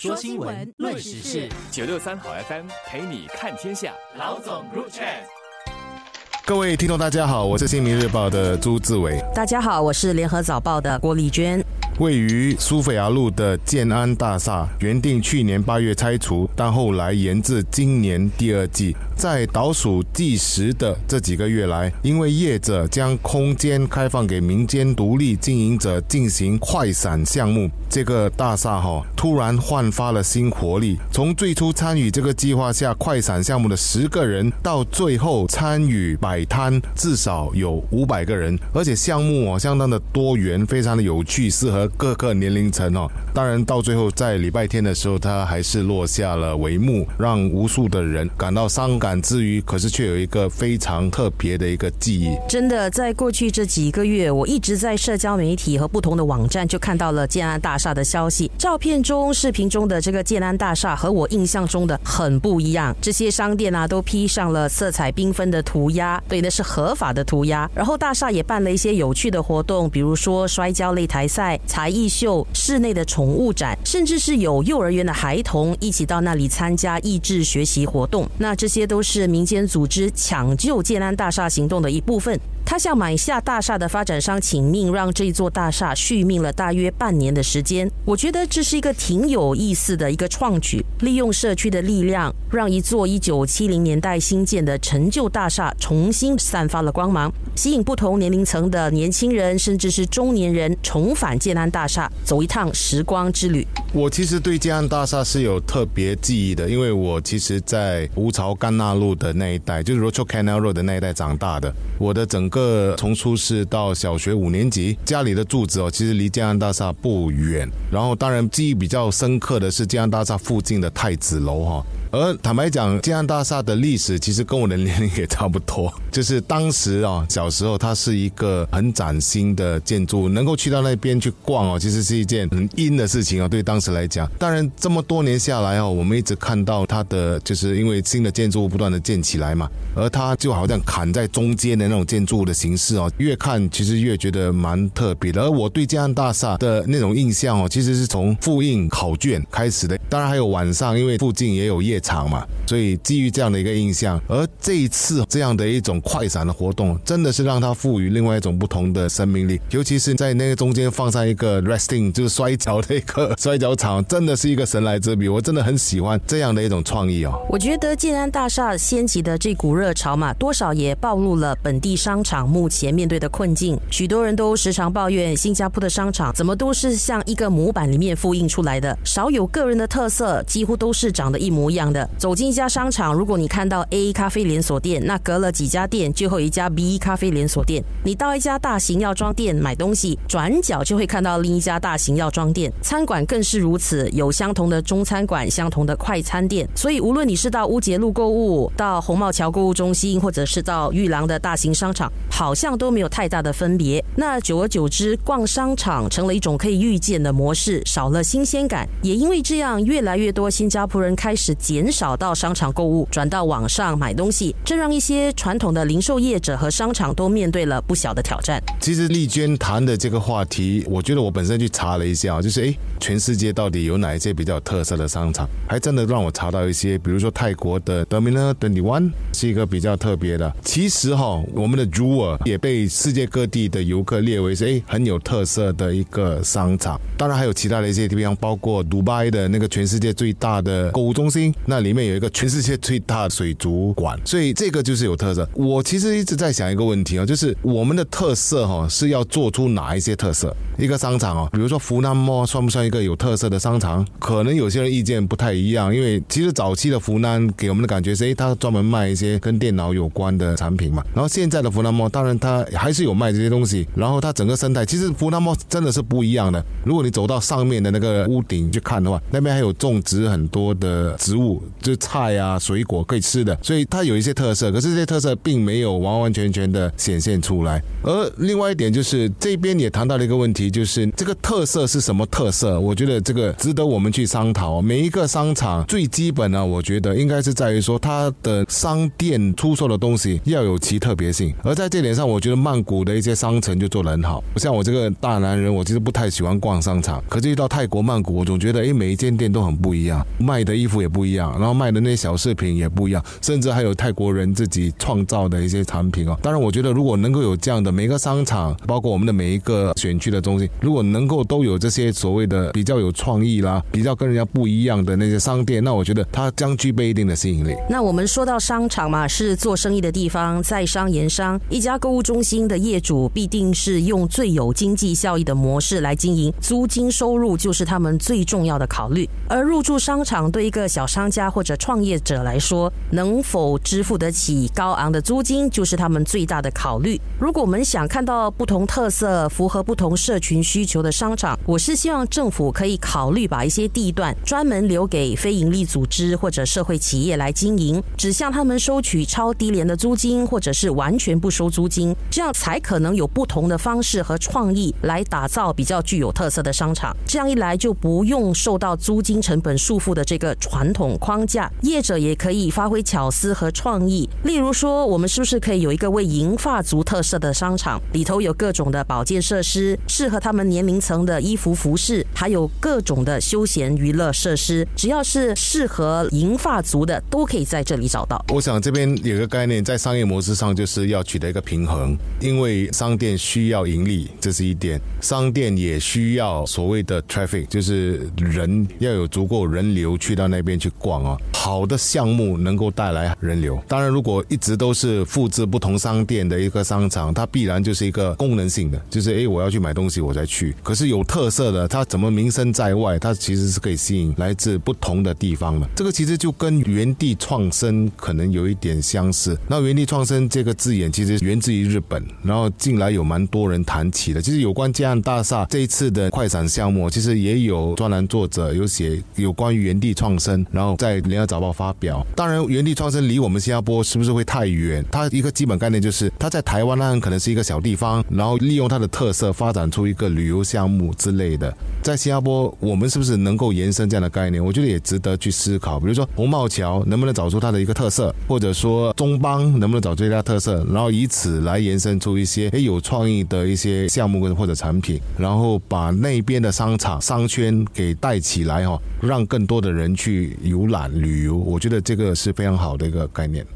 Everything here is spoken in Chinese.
说新闻，论时事，九六三好 FM 陪你看天下。老总入场。各位听众，大家好，我是《新民日报》的朱志伟。大家好，我是《联合早报》的郭丽娟。位于苏菲亚路的建安大厦，原定去年八月拆除，但后来延至今年第二季。在倒数计时的这几个月来，因为业者将空间开放给民间独立经营者进行快闪项目，这个大厦哈突然焕发了新活力。从最初参与这个计划下快闪项目的十个人，到最后参与摆摊至少有五百个人，而且项目哦相当的多元，非常的有趣，适合各个年龄层哦。当然到最后在礼拜天的时候，它还是落下了帷幕，让无数的人感到伤感。之余，可是却有一个非常特别的一个记忆。真的，在过去这几个月，我一直在社交媒体和不同的网站就看到了建安大厦的消息。照片中、视频中的这个建安大厦和我印象中的很不一样。这些商店啊，都披上了色彩缤纷的涂鸦，对，那是合法的涂鸦。然后大厦也办了一些有趣的活动，比如说摔跤擂台赛、才艺秀、室内的宠物展，甚至是有幼儿园的孩童一起到那里参加益智学习活动。那这些都是民间组织抢救建安大厦行动的一部分。他向买下大厦的发展商请命，让这座大厦续命了大约半年的时间。我觉得这是一个挺有意思的一个创举，利用社区的力量，让一座一九七零年代新建的陈旧大厦重新散发了光芒，吸引不同年龄层的年轻人，甚至是中年人重返建安大厦，走一趟时光之旅。我其实对建安大厦是有特别记忆的，因为我其实，在吴朝干纳路的那一带，就是 Rochelle Canal Road 的那一带长大的。我的整个从出世到小学五年级，家里的住址哦，其实离建安大厦不远。然后，当然记忆比较深刻的是建安大厦附近的太子楼哈。而坦白讲，建安大厦的历史其实跟我的年龄也差不多。就是当时啊，小时候它是一个很崭新的建筑，能够去到那边去逛哦，其实是一件很阴的事情啊。对当时来讲，当然这么多年下来哦，我们一直看到它的，就是因为新的建筑物不断的建起来嘛，而它就好像砍在中间的那种建筑物的形式哦，越看其实越觉得蛮特别的。而我对建安大厦的那种印象哦，其实是从复印考卷开始的。当然还有晚上，因为附近也有夜。场嘛，所以基于这样的一个印象，而这一次这样的一种快闪的活动，真的是让它赋予另外一种不同的生命力。尤其是在那个中间放上一个 resting，就是摔跤的一个 摔跤场，真的是一个神来之笔。我真的很喜欢这样的一种创意哦。我觉得建安大厦掀起的这股热潮嘛，多少也暴露了本地商场目前面对的困境。许多人都时常抱怨新加坡的商场怎么都是像一个模板里面复印出来的，少有个人的特色，几乎都是长得一模一样。的走进一家商场，如果你看到 A 咖啡连锁店，那隔了几家店就会有一家 B 咖啡连锁店。你到一家大型药妆店买东西，转角就会看到另一家大型药妆店。餐馆更是如此，有相同的中餐馆、相同的快餐店。所以无论你是到乌节路购物、到红帽桥购物中心，或者是到玉郎的大型商场，好像都没有太大的分别。那久而久之，逛商场成了一种可以预见的模式，少了新鲜感。也因为这样，越来越多新加坡人开始减。减少到商场购物，转到网上买东西，这让一些传统的零售业者和商场都面对了不小的挑战。其实丽娟谈的这个话题，我觉得我本身去查了一下，就是诶，全世界到底有哪一些比较有特色的商场？还真的让我查到一些，比如说泰国的 Terminal Twenty One 是一个比较特别的。其实哈，我们的 Jewel 也被世界各地的游客列为是诶很有特色的一个商场。当然还有其他的一些地方，包括迪拜的那个全世界最大的购物中心。那里面有一个全世界最大的水族馆，所以这个就是有特色。我其实一直在想一个问题啊，就是我们的特色哈是要做出哪一些特色？一个商场哦，比如说湖南莫算不算一个有特色的商场？可能有些人意见不太一样，因为其实早期的湖南给我们的感觉是，哎，它专门卖一些跟电脑有关的产品嘛。然后现在的湖南莫，当然它还是有卖这些东西。然后它整个生态，其实湖南莫真的是不一样的。如果你走到上面的那个屋顶去看的话，那边还有种植很多的植物。就菜啊，水果可以吃的，所以它有一些特色，可是这些特色并没有完完全全的显现出来。而另外一点就是这边也谈到了一个问题，就是这个特色是什么特色？我觉得这个值得我们去商讨。每一个商场最基本呢，我觉得应该是在于说它的商店出售的东西要有其特别性。而在这点上，我觉得曼谷的一些商城就做得很好。像我这个大男人，我其实不太喜欢逛商场，可是一到泰国曼谷，我总觉得哎，每一间店都很不一样，卖的衣服也不一样，然后卖的那些小饰品也不一样，甚至还有泰国人自己创造的一些产品哦。当然，我觉得如果能够有这样的每个商场，包括我们的每一个选区的中心，如果能够都有这些所谓的比较有创意啦、比较跟人家不一样的那些商店，那我觉得它将具备一定的吸引力。那我们说到商场嘛，是做生意的地方，在商言商，一家购物中心的业主必定是用最有经济效益的模式来经营，租金收入就是他们最重要的考虑。而入驻商场对一个小商家家或者创业者来说，能否支付得起高昂的租金，就是他们最大的考虑。如果我们想看到不同特色、符合不同社群需求的商场，我是希望政府可以考虑把一些地段专门留给非营利组织或者社会企业来经营，只向他们收取超低廉的租金，或者是完全不收租金，这样才可能有不同的方式和创意来打造比较具有特色的商场。这样一来，就不用受到租金成本束缚的这个传统框架，业者也可以发挥巧思和创意。例如说，我们是不是可以有一个为银发族特色的商场，里头有各种的保健设施，适合他们年龄层的衣服服饰，还有各种的休闲娱乐设施，只要是适合银发族的，都可以在这里找到。我想这边有个概念，在商业模式上就是要取得一个平衡，因为商店需要盈利，这是一点；商店也需要所谓的 traffic，就是人要有足够人流去到那边去逛啊。好的项目能够带来人流。当然，如果一直都是复制不同商店的一个商场，它必然就是一个功能性的，就是诶，我要去买东西我才去。可是有特色的，它怎么名声在外，它其实是可以吸引来自不同的地方的。这个其实就跟原地创生可能有一点相似。那原地创生这个字眼其实源自于日本，然后近来有蛮多人谈起的。其实有关建安大厦这一次的快闪项目，其实也有专栏作者有写有关于原地创生，然后在联合早报发表。当然，原地创生离我们新加坡是不是会太远？它一个基本概念就是它在台湾那可能是一个小地方，然后利用它的特色发展出一个旅游项目之类的。在新加坡，我们是不是能够延伸这样的概念？我觉得也值得去思考。比如说红帽桥能不能找出它的一个特色，或者说中邦能不能找出它特色，然后以此来延伸出一些诶有创意的一些项目跟或者产品，然后把那边的商场商圈给带起来哈，让更多的人去游览旅游。我觉得这个是非常好的一个概念。